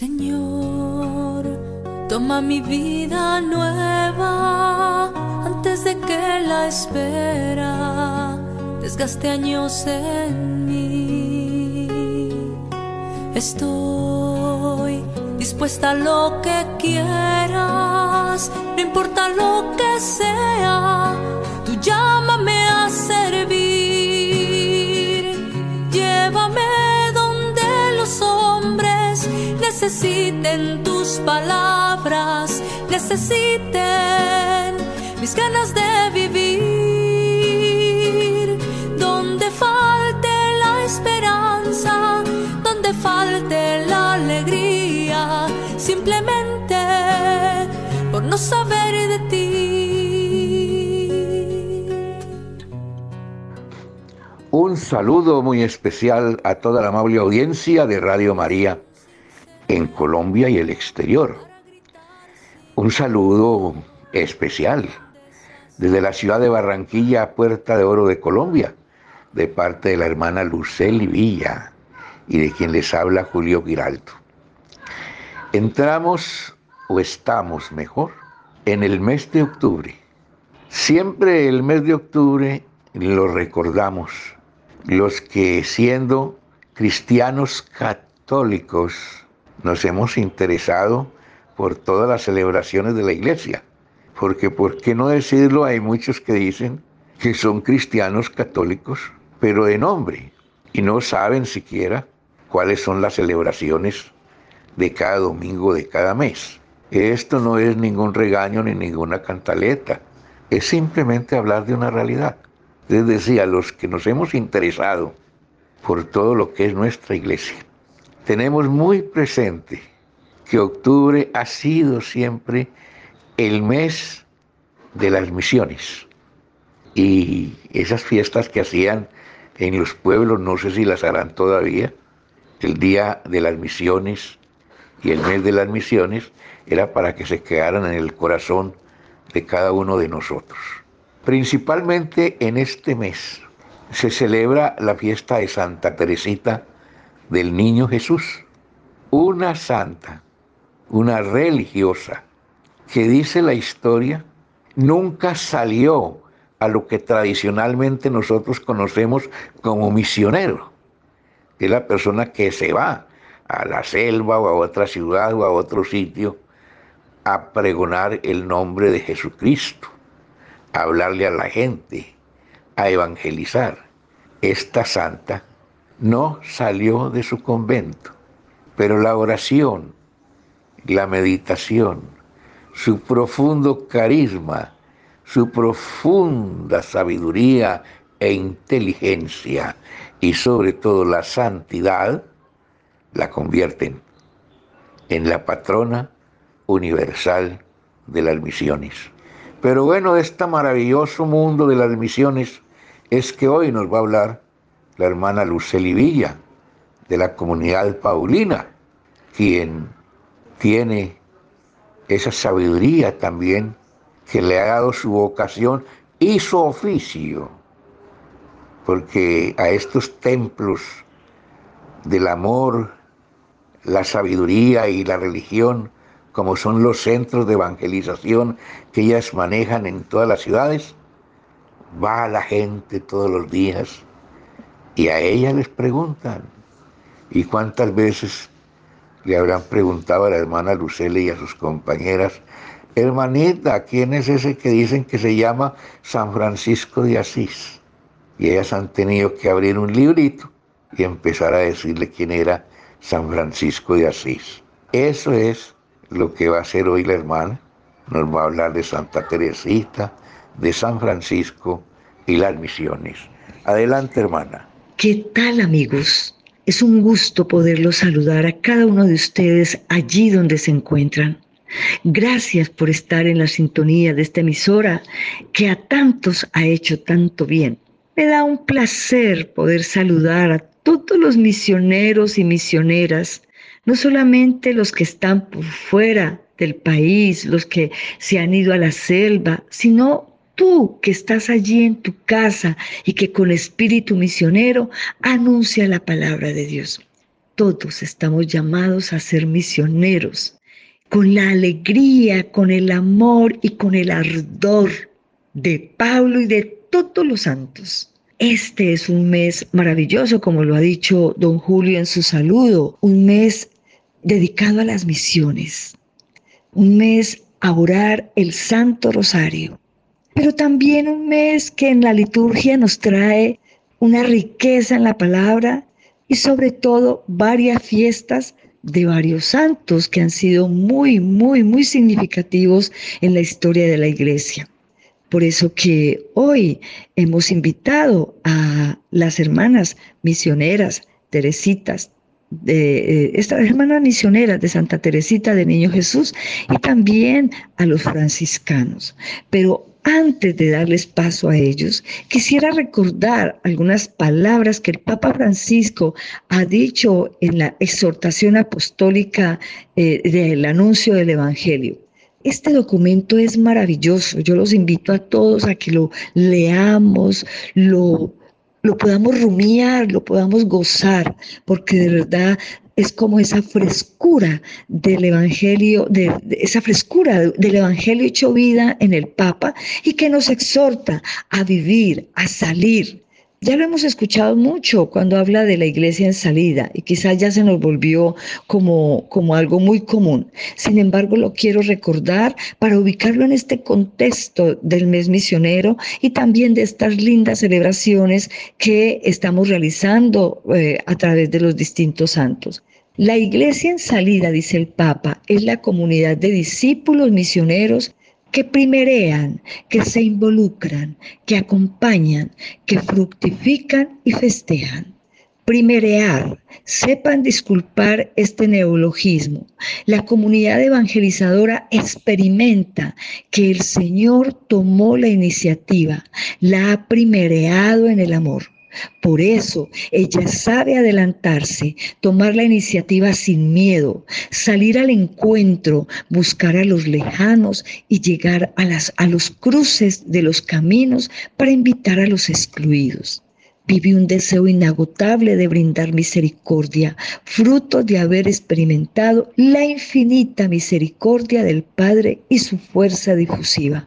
Señor, toma mi vida nueva antes de que la espera desgaste años en mí. Estoy dispuesta a lo que quieras, no importa lo que sea, necesiten tus palabras, necesiten mis ganas de vivir. Donde falte la esperanza, donde falte la alegría, simplemente por no saber de ti. Un saludo muy especial a toda la amable audiencia de Radio María en Colombia y el exterior. Un saludo especial desde la ciudad de Barranquilla, Puerta de Oro de Colombia, de parte de la hermana Luceli Villa y de quien les habla Julio Giraldo. Entramos, o estamos mejor, en el mes de octubre. Siempre el mes de octubre lo recordamos, los que siendo cristianos católicos nos hemos interesado por todas las celebraciones de la iglesia. Porque, ¿por qué no decirlo? Hay muchos que dicen que son cristianos católicos, pero de nombre, y no saben siquiera cuáles son las celebraciones de cada domingo de cada mes. Esto no es ningún regaño ni ninguna cantaleta, es simplemente hablar de una realidad. Es decir, a los que nos hemos interesado por todo lo que es nuestra iglesia, tenemos muy presente que octubre ha sido siempre el mes de las misiones. Y esas fiestas que hacían en los pueblos, no sé si las harán todavía, el día de las misiones y el mes de las misiones, era para que se quedaran en el corazón de cada uno de nosotros. Principalmente en este mes se celebra la fiesta de Santa Teresita del Niño Jesús, una santa, una religiosa, que dice la historia, nunca salió a lo que tradicionalmente nosotros conocemos como misionero. Es la persona que se va a la selva o a otra ciudad o a otro sitio a pregonar el nombre de Jesucristo, a hablarle a la gente, a evangelizar. Esta santa no salió de su convento, pero la oración, la meditación, su profundo carisma, su profunda sabiduría e inteligencia y sobre todo la santidad, la convierten en la patrona universal de las misiones. Pero bueno, este maravilloso mundo de las misiones es que hoy nos va a hablar la hermana Luceli Villa, de la comunidad paulina, quien tiene esa sabiduría también que le ha dado su vocación y su oficio, porque a estos templos del amor, la sabiduría y la religión, como son los centros de evangelización que ellas manejan en todas las ciudades, va la gente todos los días y a ella les preguntan. ¿Y cuántas veces le habrán preguntado a la hermana Lucele y a sus compañeras, hermanita, ¿quién es ese que dicen que se llama San Francisco de Asís? Y ellas han tenido que abrir un librito y empezar a decirle quién era San Francisco de Asís. Eso es lo que va a hacer hoy la hermana. Nos va a hablar de Santa Teresita, de San Francisco y las misiones. Adelante, hermana. ¿Qué tal amigos? Es un gusto poderlos saludar a cada uno de ustedes allí donde se encuentran. Gracias por estar en la sintonía de esta emisora que a tantos ha hecho tanto bien. Me da un placer poder saludar a todos los misioneros y misioneras, no solamente los que están fuera del país, los que se han ido a la selva, sino tú que estás allí en tu casa y que con espíritu misionero anuncia la palabra de Dios. todos estamos llamados a ser misioneros, con la alegría, con el amor y con el ardor de Pablo y de todos los santos. Este es un mes maravilloso, como lo ha dicho don Julio en su saludo, un mes dedicado a las misiones, un mes a orar el Santo Rosario, pero también un mes que en la liturgia nos trae una riqueza en la palabra y sobre todo varias fiestas de varios santos que han sido muy, muy, muy significativos en la historia de la iglesia. Por eso que hoy hemos invitado a las hermanas misioneras, Teresitas, de eh, estas hermanas misioneras de Santa Teresita de Niño Jesús y también a los franciscanos. Pero antes de darles paso a ellos, quisiera recordar algunas palabras que el Papa Francisco ha dicho en la exhortación apostólica eh, del anuncio del Evangelio. Este documento es maravilloso. Yo los invito a todos a que lo leamos, lo, lo podamos rumiar, lo podamos gozar, porque de verdad es como esa frescura del Evangelio, de, esa frescura del Evangelio hecho vida en el Papa y que nos exhorta a vivir, a salir, ya lo hemos escuchado mucho cuando habla de la iglesia en salida y quizás ya se nos volvió como, como algo muy común. Sin embargo, lo quiero recordar para ubicarlo en este contexto del mes misionero y también de estas lindas celebraciones que estamos realizando eh, a través de los distintos santos. La iglesia en salida, dice el Papa, es la comunidad de discípulos misioneros que primerean, que se involucran, que acompañan, que fructifican y festejan. Primerear, sepan disculpar este neologismo. La comunidad evangelizadora experimenta que el Señor tomó la iniciativa, la ha primereado en el amor. Por eso ella sabe adelantarse, tomar la iniciativa sin miedo, salir al encuentro, buscar a los lejanos y llegar a, las, a los cruces de los caminos para invitar a los excluidos. Vive un deseo inagotable de brindar misericordia, fruto de haber experimentado la infinita misericordia del Padre y su fuerza difusiva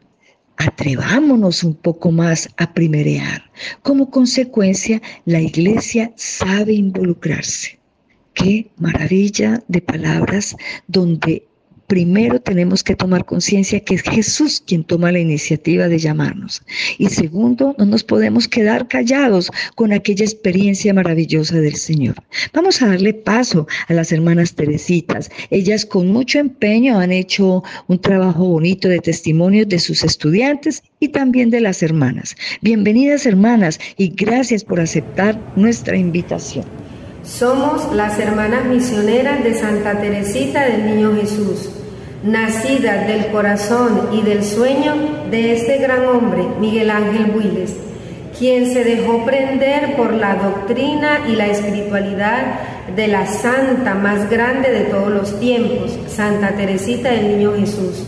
atrevámonos un poco más a primerear. Como consecuencia, la iglesia sabe involucrarse. Qué maravilla de palabras donde primero tenemos que tomar conciencia que es Jesús quien toma la iniciativa de llamarnos. Y segundo, no nos podemos quedar callados con aquella experiencia maravillosa del Señor. Vamos a darle paso a las hermanas Teresitas. Ellas con mucho empeño han hecho un trabajo bonito de testimonios de sus estudiantes y también de las hermanas. Bienvenidas hermanas y gracias por aceptar nuestra invitación. Somos las hermanas misioneras de Santa Teresita del Niño Jesús, nacidas del corazón y del sueño de este gran hombre, Miguel Ángel Builes, quien se dejó prender por la doctrina y la espiritualidad de la santa más grande de todos los tiempos, Santa Teresita del Niño Jesús.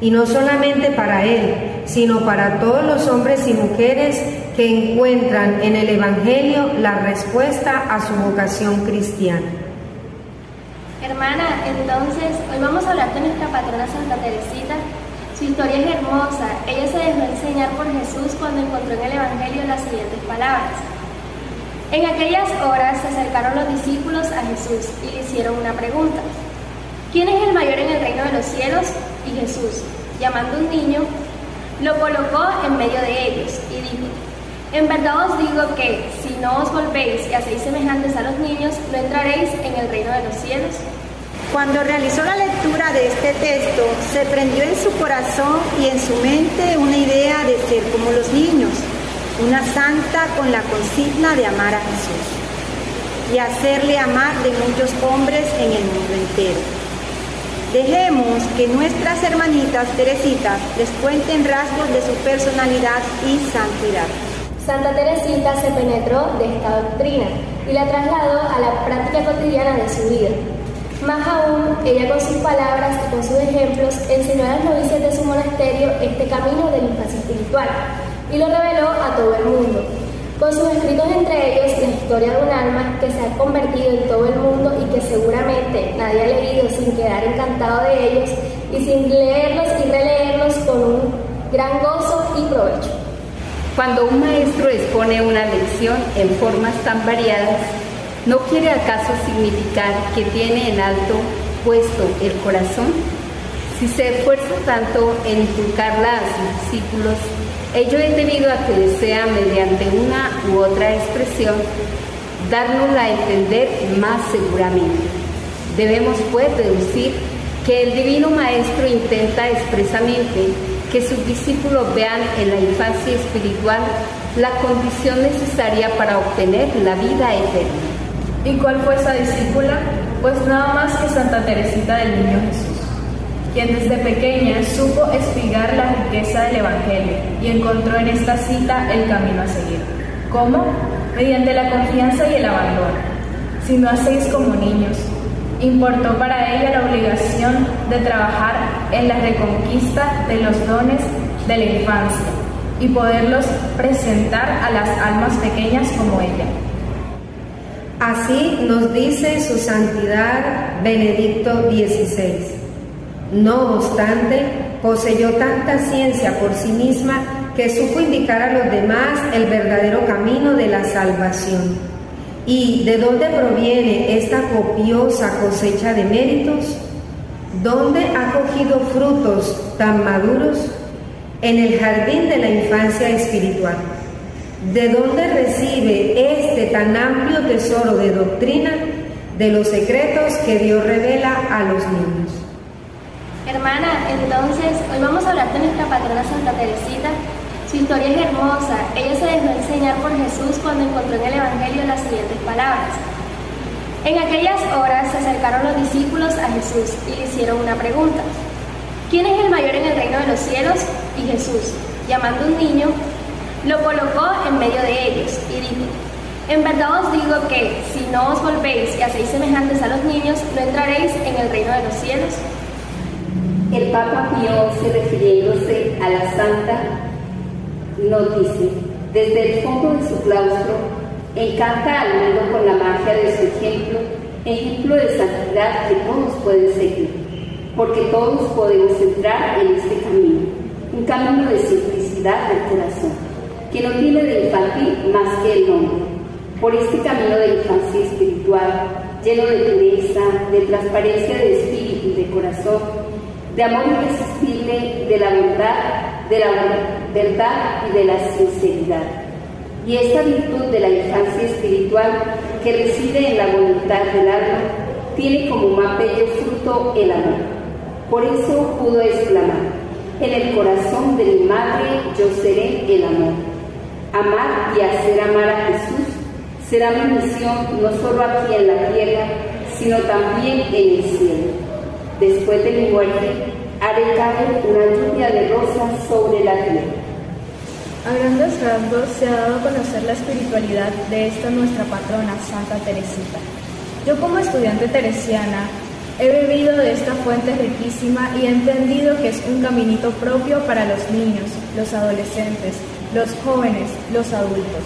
Y no solamente para él, sino para todos los hombres y mujeres que encuentran en el Evangelio la respuesta a su vocación cristiana. Hermana, entonces hoy vamos a hablar de nuestra patrona Santa Teresita. Su historia es hermosa. Ella se dejó enseñar por Jesús cuando encontró en el Evangelio las siguientes palabras. En aquellas horas se acercaron los discípulos a Jesús y le hicieron una pregunta. ¿Quién es el mayor en el reino de los cielos? Y Jesús, llamando a un niño, lo colocó en medio de ellos y dijo, en verdad os digo que si no os volvéis y hacéis semejantes a los niños, no entraréis en el reino de los cielos. Cuando realizó la lectura de este texto, se prendió en su corazón y en su mente una idea de ser como los niños, una santa con la consigna de amar a Jesús y hacerle amar de muchos hombres en el mundo entero. Dejemos que nuestras hermanitas Teresitas les cuenten rasgos de su personalidad y santidad. Santa Teresita se penetró de esta doctrina y la trasladó a la práctica cotidiana de su vida. Más aún, ella con sus palabras y con sus ejemplos enseñó a las novicias de su monasterio este camino de la infancia espiritual y lo reveló a todo el mundo. con sus escritos entre ellos la historia de un alma que se ha convertido en todo el mundo y que seguramente nadie ha leído sin quedar encantado de ellos y sin leerlos y releerlos con un gran gozo y provecho. Cuando un maestro expone una lección en formas tan variadas, ¿no quiere acaso significar que tiene en alto puesto el corazón? Si se esfuerza tanto en inculcarla a sus discípulos, ello es debido a que desea, mediante una u otra expresión, dárnosla a entender más seguramente. Debemos pues deducir que el Divino Maestro intenta expresamente que sus discípulos vean en la infancia espiritual la condición necesaria para obtener la vida eterna. ¿Y cuál fue esa discípula? Pues nada más que Santa Teresita del Niño Jesús, quien desde pequeña supo espigar la riqueza del Evangelio y encontró en esta cita el camino a seguir. ¿Cómo? Mediante la confianza y el abandono. Si no hacéis como niños, importó para ella la obligación de trabajar en la reconquista de los dones de la infancia y poderlos presentar a las almas pequeñas como ella. Así nos dice su santidad Benedicto XVI. No obstante, poseyó tanta ciencia por sí misma que supo indicar a los demás el verdadero camino de la salvación. ¿Y de dónde proviene esta copiosa cosecha de méritos? ¿Dónde ha cogido frutos tan maduros? En el jardín de la infancia espiritual. ¿De dónde recibe este tan amplio tesoro de doctrina de los secretos que Dios revela a los niños? Hermana, entonces hoy vamos a hablar de nuestra patrona Santa Teresita. Su historia es hermosa. Ella se dejó enseñar por Jesús cuando encontró en el Evangelio las siguientes palabras. En aquellas horas se acercaron los discípulos a Jesús y le hicieron una pregunta. ¿Quién es el mayor en el reino de los cielos? Y Jesús, llamando a un niño, lo colocó en medio de ellos y dijo, en verdad os digo que si no os volvéis y hacéis semejantes a los niños, no entraréis en el reino de los cielos. El Papa Pío, se refiriéndose a la Santa, nos dice, desde el fondo de su claustro, encanta al mundo con la magia de su ejemplo, ejemplo de santidad que todos pueden seguir, porque todos podemos entrar en este camino, un camino de simplicidad del corazón que no tiene de infantil más que el nombre. Por este camino de infancia espiritual, lleno de pureza, de transparencia de espíritu y de corazón, de amor irresistible, de la verdad, de la verdad y de la sinceridad. Y esta virtud de la infancia espiritual que reside en la voluntad del alma, tiene como más bello fruto el amor. Por eso pudo exclamar, en el corazón de mi madre yo seré el amor. Amar y hacer amar a Jesús será mi misión no solo aquí en la tierra, sino también en el cielo. Después de mi muerte, haré caer una lluvia de rosas sobre la tierra. A grandes rasgos se ha dado a conocer la espiritualidad de esta nuestra patrona, Santa Teresita. Yo como estudiante teresiana he bebido de esta fuente riquísima y he entendido que es un caminito propio para los niños, los adolescentes, los jóvenes, los adultos.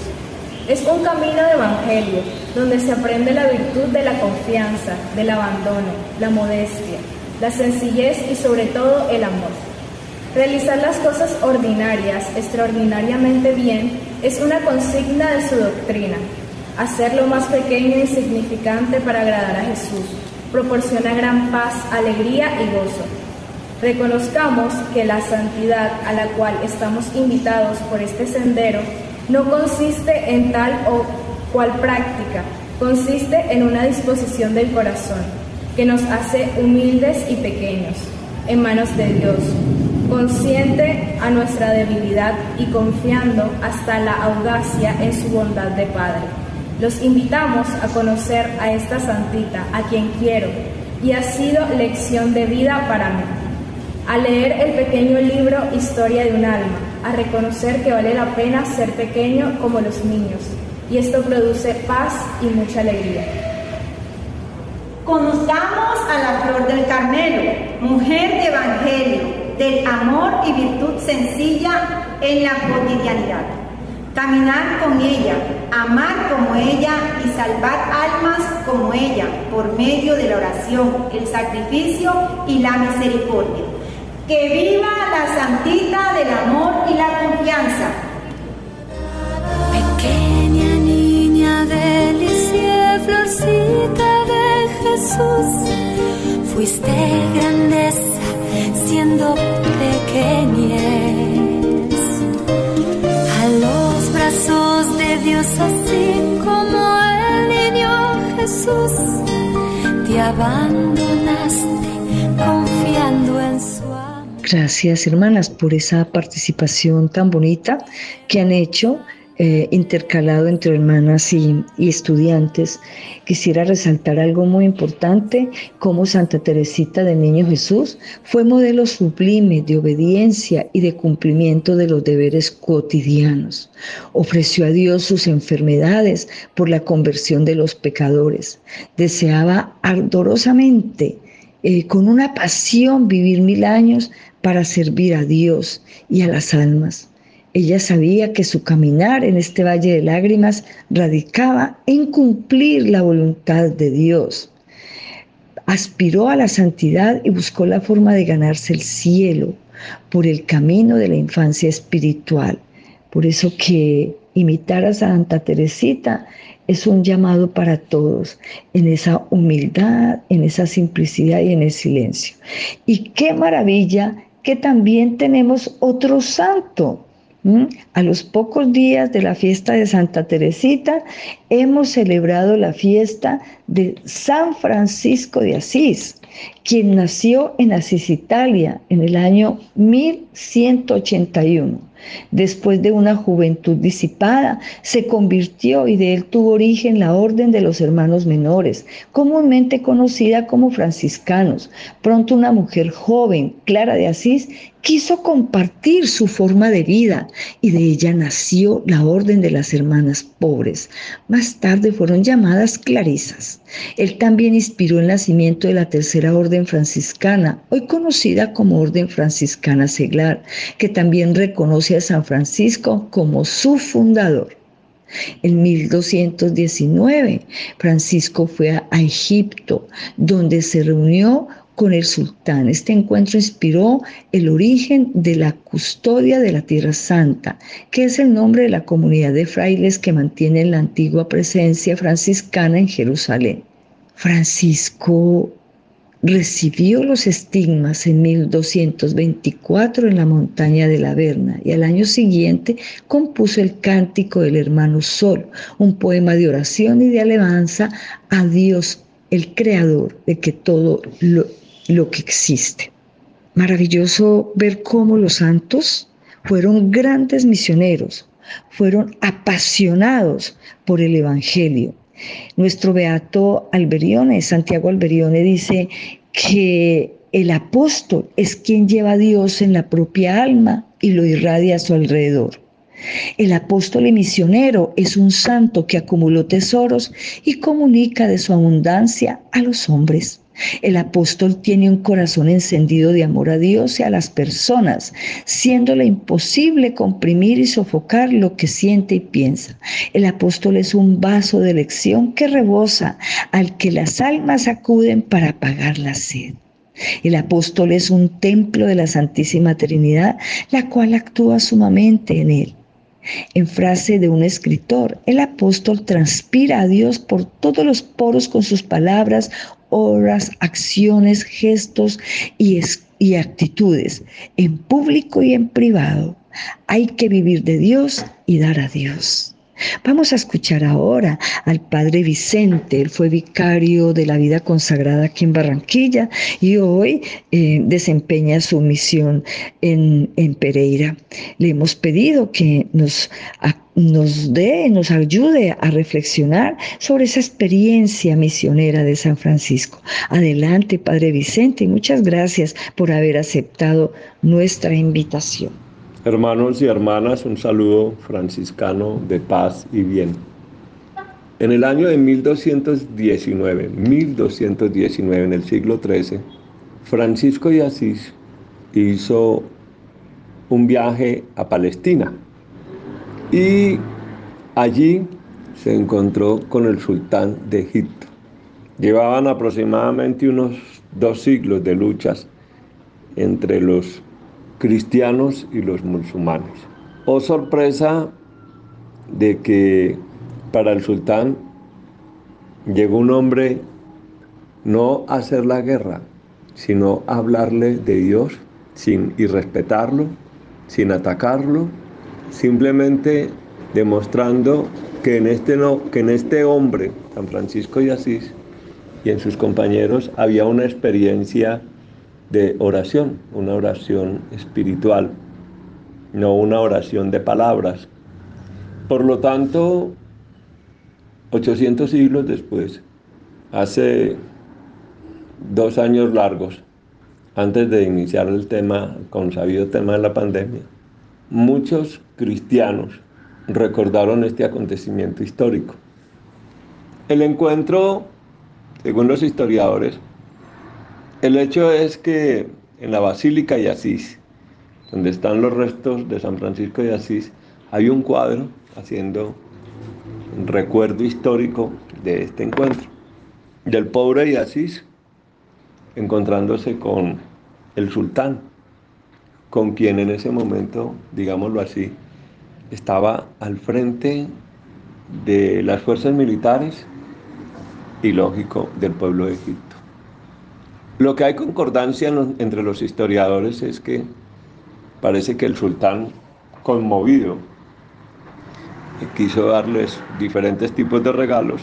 Es un camino de evangelio donde se aprende la virtud de la confianza, del abandono, la modestia, la sencillez y sobre todo el amor. Realizar las cosas ordinarias extraordinariamente bien es una consigna de su doctrina. Hacerlo más pequeño e insignificante para agradar a Jesús proporciona gran paz, alegría y gozo. Reconozcamos que la santidad a la cual estamos invitados por este sendero no consiste en tal o cual práctica, consiste en una disposición del corazón que nos hace humildes y pequeños en manos de Dios, consciente a nuestra debilidad y confiando hasta la audacia en su bondad de Padre. Los invitamos a conocer a esta santita, a quien quiero, y ha sido lección de vida para mí a leer el pequeño libro Historia de un alma, a reconocer que vale la pena ser pequeño como los niños, y esto produce paz y mucha alegría. Conozcamos a la flor del Carmelo, mujer de evangelio, del amor y virtud sencilla en la cotidianidad. Caminar con ella, amar como ella y salvar almas como ella por medio de la oración, el sacrificio y la misericordia. Que viva la santita del amor y la confianza. Pequeña niña delicia, florcita de Jesús, fuiste grandeza siendo pequeñez. A los brazos de Dios así como el niño Jesús, te abandonaste confiando en su Gracias, hermanas, por esa participación tan bonita que han hecho eh, intercalado entre hermanas y, estudiantes, quisiera resaltar algo muy importante, como Santa Teresita del Niño Jesús fue modelo sublime de obediencia y de cumplimiento de los deberes cotidianos. Ofreció a Dios sus enfermedades por la conversión de los pecadores. Deseaba ardorosamente, eh, con una pasión, vivir mil años para servir a Dios y a las almas. Ella sabía que su caminar en este valle de lágrimas radicaba en cumplir la voluntad de Dios. Aspiró a la santidad y buscó la forma de ganarse el cielo por el camino de la infancia espiritual. Por eso que imitar a Santa Teresita es un llamado para todos en esa humildad, en esa simplicidad y en el silencio. Y qué maravilla que también tenemos otro santo. A los pocos días de la fiesta de Santa Teresita hemos celebrado la fiesta de San Francisco de Asís, quien nació en Asís, Italia, en el año 1181. Después de una juventud disipada, se convirtió y de él tuvo origen la Orden de los Hermanos Menores, comúnmente conocida como franciscanos. Pronto una mujer joven, Clara de Asís, quiso compartir su forma de vida y de ella nació la Orden de las Hermanas Pobres. Más tarde fueron llamadas Clarisas. Él también inspiró el nacimiento de la Tercera Orden Franciscana, hoy conocida como Orden Franciscana Seglar, que también reconoce a San Francisco como su fundador. En 1219, Francisco fue a, Egipto, donde se reunió con el sultán. Este encuentro inspiró el origen de la custodia de la Tierra Santa, que es el nombre de la comunidad de frailes que mantienen la antigua presencia franciscana en Jerusalén. Francisco recibió los estigmas en 1224 en la montaña de la Verna y al año siguiente compuso el Cántico del Hermano Sol, un poema de oración y de alabanza a Dios, el creador de que todo lo, lo que existe. Maravilloso ver cómo los santos fueron grandes misioneros, fueron apasionados por el Evangelio. Nuestro beato Alberione, Santiago Alberione, dice que el apóstol es quien lleva a Dios en la propia alma y lo irradia a su alrededor. El apóstol y misionero es un santo que acumuló tesoros y comunica de su abundancia a los hombres. El apóstol tiene un corazón encendido de amor a Dios y a las personas, siéndole imposible comprimir y sofocar lo que siente y piensa. El apóstol es un vaso de lección que rebosa al que las almas acuden para apagar la sed. El apóstol es un templo de la Santísima Trinidad, la cual actúa sumamente en él. En frase de un escritor, el apóstol transpira a Dios por todos los poros con sus palabras, obras, acciones, gestos y, y actitudes, en público y en privado. Hay que vivir de Dios y dar a Dios. Vamos a escuchar ahora al Padre Vicente. Él fue vicario de la vida consagrada aquí en Barranquilla y hoy eh, desempeña su misión en, en, Pereira. Le hemos pedido que nos, nos dé, nos ayude a reflexionar sobre esa experiencia misionera de San Francisco. Adelante, Padre Vicente, y muchas gracias por haber aceptado nuestra invitación. Hermanos y hermanas, un saludo franciscano de paz y bien. En el año de 1219, 1219, en el siglo XIII, Francisco de Asís hizo un viaje a Palestina Y allí se encontró con el sultán de Egipto. Llevaban aproximadamente unos dos siglos de luchas entre los cristianos y los musulmanes. Oh sorpresa de que para el sultán llegó un hombre no a hacer la guerra, sino a hablarle de Dios sin y respetarlo, sin atacarlo, simplemente demostrando que en este no, que en este hombre, San Francisco de Asís, y en sus compañeros había una experiencia de oración, una oración espiritual, no una oración de palabras. Por lo tanto, 800 siglos después, hace dos años largos, antes de iniciar el tema, con sabido tema de la pandemia, muchos cristianos recordaron este acontecimiento histórico. El encuentro, según los historiadores, el hecho es que en la Basílica de Asís, donde están los restos de San Francisco de Asís, hay un cuadro haciendo un recuerdo histórico de este encuentro, del pobre de Asís encontrándose con el sultán, con quien en ese momento, digámoslo así, estaba al frente de las fuerzas militares y lógico del pueblo de Egipto. Lo que hay concordancia entre los historiadores es que parece que el sultán, conmovido, quiso darles diferentes tipos de regalos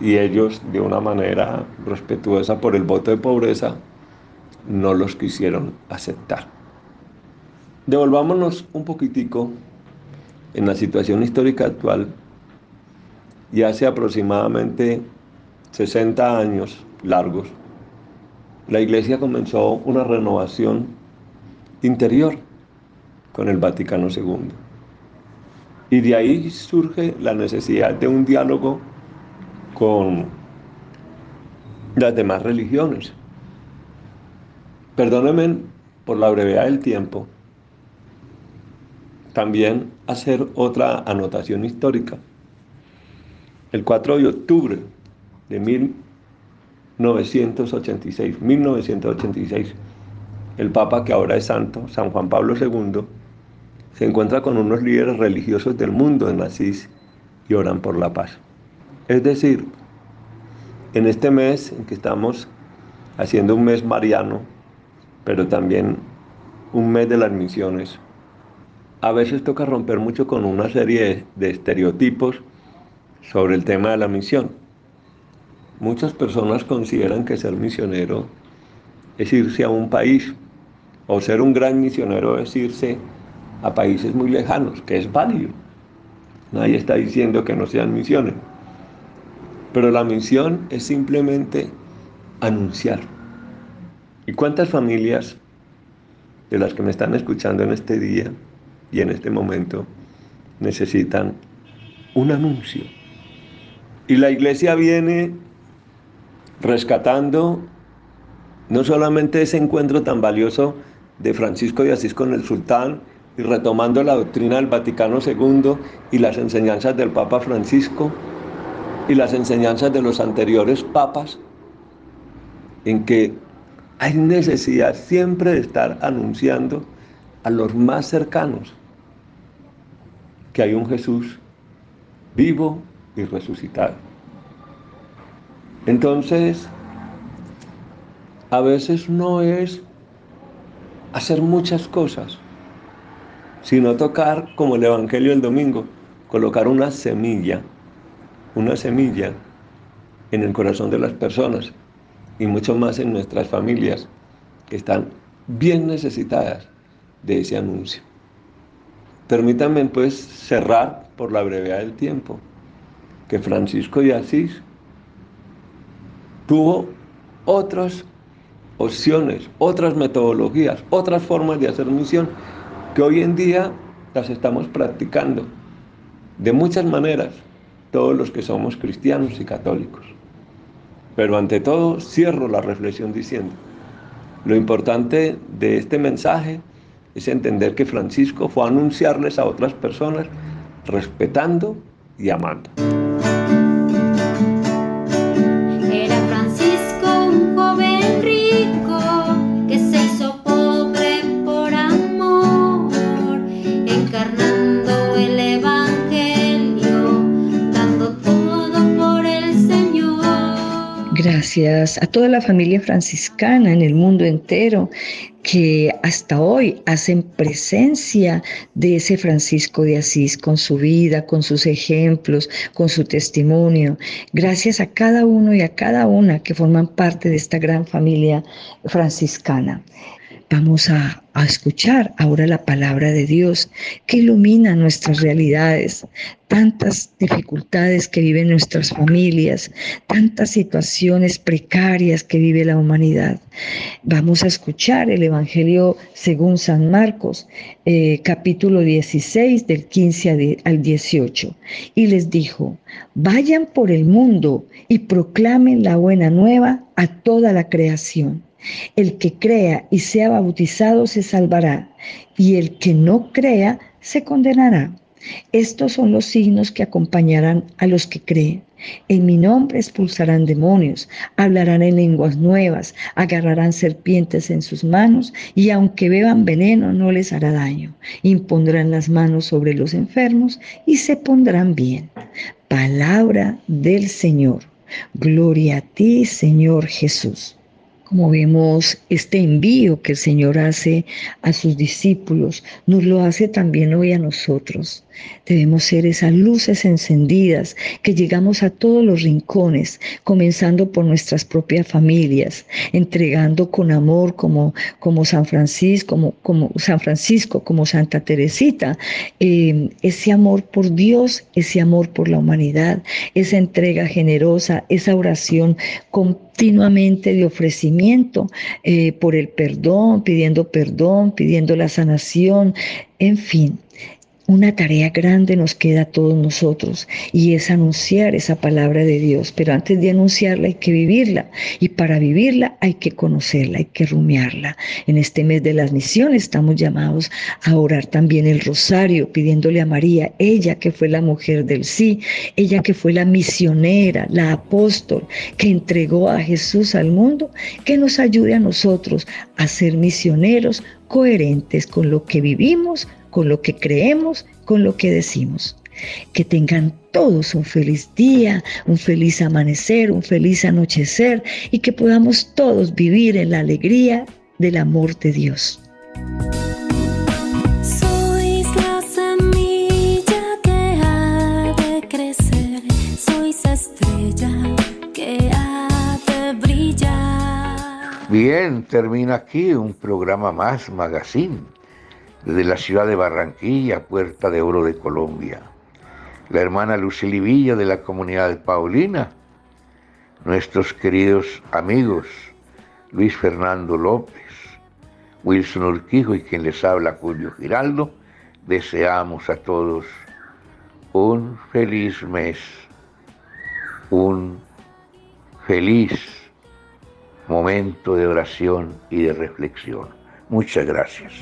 y ellos de una manera respetuosa por el voto de pobreza no los quisieron aceptar. Devolvámonos un poquitico en la situación histórica actual y hace aproximadamente 60 años largos, la iglesia comenzó una renovación interior con el Vaticano II. Y de ahí surge la necesidad de un diálogo con las demás religiones. Perdónenme por la brevedad del tiempo, también hacer otra anotación histórica. El 4 de octubre de 1986, 1986, el Papa que ahora es santo, San Juan Pablo II, se encuentra con unos líderes religiosos del mundo en Asís y oran por la paz. Es decir, en este mes en que estamos haciendo un mes mariano, pero también un mes de las misiones, a veces toca romper mucho con una serie de, estereotipos sobre el tema de la misión. Muchas personas consideran que ser misionero es irse a un país, o ser un gran misionero es irse a países muy lejanos, que es válido. Nadie está diciendo que no sean misiones. Pero la misión es simplemente anunciar. ¿Y cuántas familias de las que me están escuchando en este día y en este momento necesitan un anuncio? Y la iglesia viene rescatando no solamente ese encuentro tan valioso de Francisco de Asís con el sultán y retomando la doctrina del Vaticano II y las enseñanzas del Papa Francisco, y las enseñanzas de los anteriores papas, en que hay necesidad siempre de estar anunciando a los más cercanos que hay un Jesús vivo y resucitado. Entonces, a veces no es hacer muchas cosas, sino tocar como el Evangelio del domingo, colocar una semilla una semilla en el corazón de las personas y mucho más en nuestras familias que están bien necesitadas de ese anuncio. Permítanme pues cerrar por la brevedad del tiempo que Francisco de Asís tuvo otras opciones, otras metodologías, otras formas de hacer misión que hoy en día las estamos practicando de muchas maneras todos los que somos cristianos y católicos. Pero ante todo cierro la reflexión diciendo, lo importante de este mensaje es entender que Francisco fue a anunciarles a otras personas respetando y amando. Gracias a toda la familia franciscana en el mundo entero que hasta hoy hacen presencia de ese Francisco de Asís con su vida, con sus ejemplos, con su testimonio. Gracias a cada uno y a cada una que forman parte de esta gran familia franciscana. Vamos a, escuchar ahora la palabra de Dios que ilumina nuestras realidades, tantas dificultades que viven nuestras familias, tantas situaciones precarias que vive la humanidad. Vamos a escuchar el Evangelio según San Marcos, eh, capítulo 16, del 15 al 18. Y les dijo, vayan por el mundo y proclamen la buena nueva a toda la creación. El que crea y sea bautizado se salvará, y el que no crea se condenará. Estos son los signos que acompañarán a los que creen. En mi nombre expulsarán demonios, hablarán en lenguas nuevas, agarrarán serpientes en sus manos y aunque beban veneno no les hará daño. Impondrán las manos sobre los enfermos y se pondrán bien. Palabra del Señor. Gloria a ti, Señor Jesús como vemos este envío que el Señor hace a sus discípulos, nos lo hace también hoy a nosotros. Debemos ser esas luces encendidas que llegamos a todos los rincones, comenzando por nuestras propias familias, entregando con amor como, como San Francisco, como, como San Francisco, como Santa Teresita, eh, ese amor por Dios, ese amor por la humanidad, esa entrega generosa, esa oración continuamente de ofrecimiento eh, por el perdón, pidiendo perdón, pidiendo la sanación, en fin, una tarea grande nos queda a todos nosotros y es anunciar esa palabra de Dios, pero antes de anunciarla hay que vivirla y para vivirla hay que conocerla, hay que rumiarla. En este mes de las misiones estamos llamados a orar también el rosario pidiéndole a María, ella que fue la mujer del sí, ella que fue la misionera, la apóstol que entregó a Jesús al mundo, que nos ayude a nosotros a ser misioneros coherentes con lo que vivimos con lo que creemos, con lo que decimos. Que tengan todos un feliz día, un feliz amanecer, un feliz anochecer y que podamos todos vivir en la alegría del amor de Dios. Sois la semilla que ha de crecer, sois estrella que ha de brillar. Bien, termina aquí un programa más, Magazine desde la ciudad de Barranquilla, Puerta de Oro de Colombia. La hermana Lucily Villa de la comunidad de Paulina, nuestros queridos amigos Luis Fernando López, Wilson Urquijo y quien les habla Julio Giraldo, deseamos a todos un feliz mes, un feliz momento de oración y de reflexión. Muchas gracias.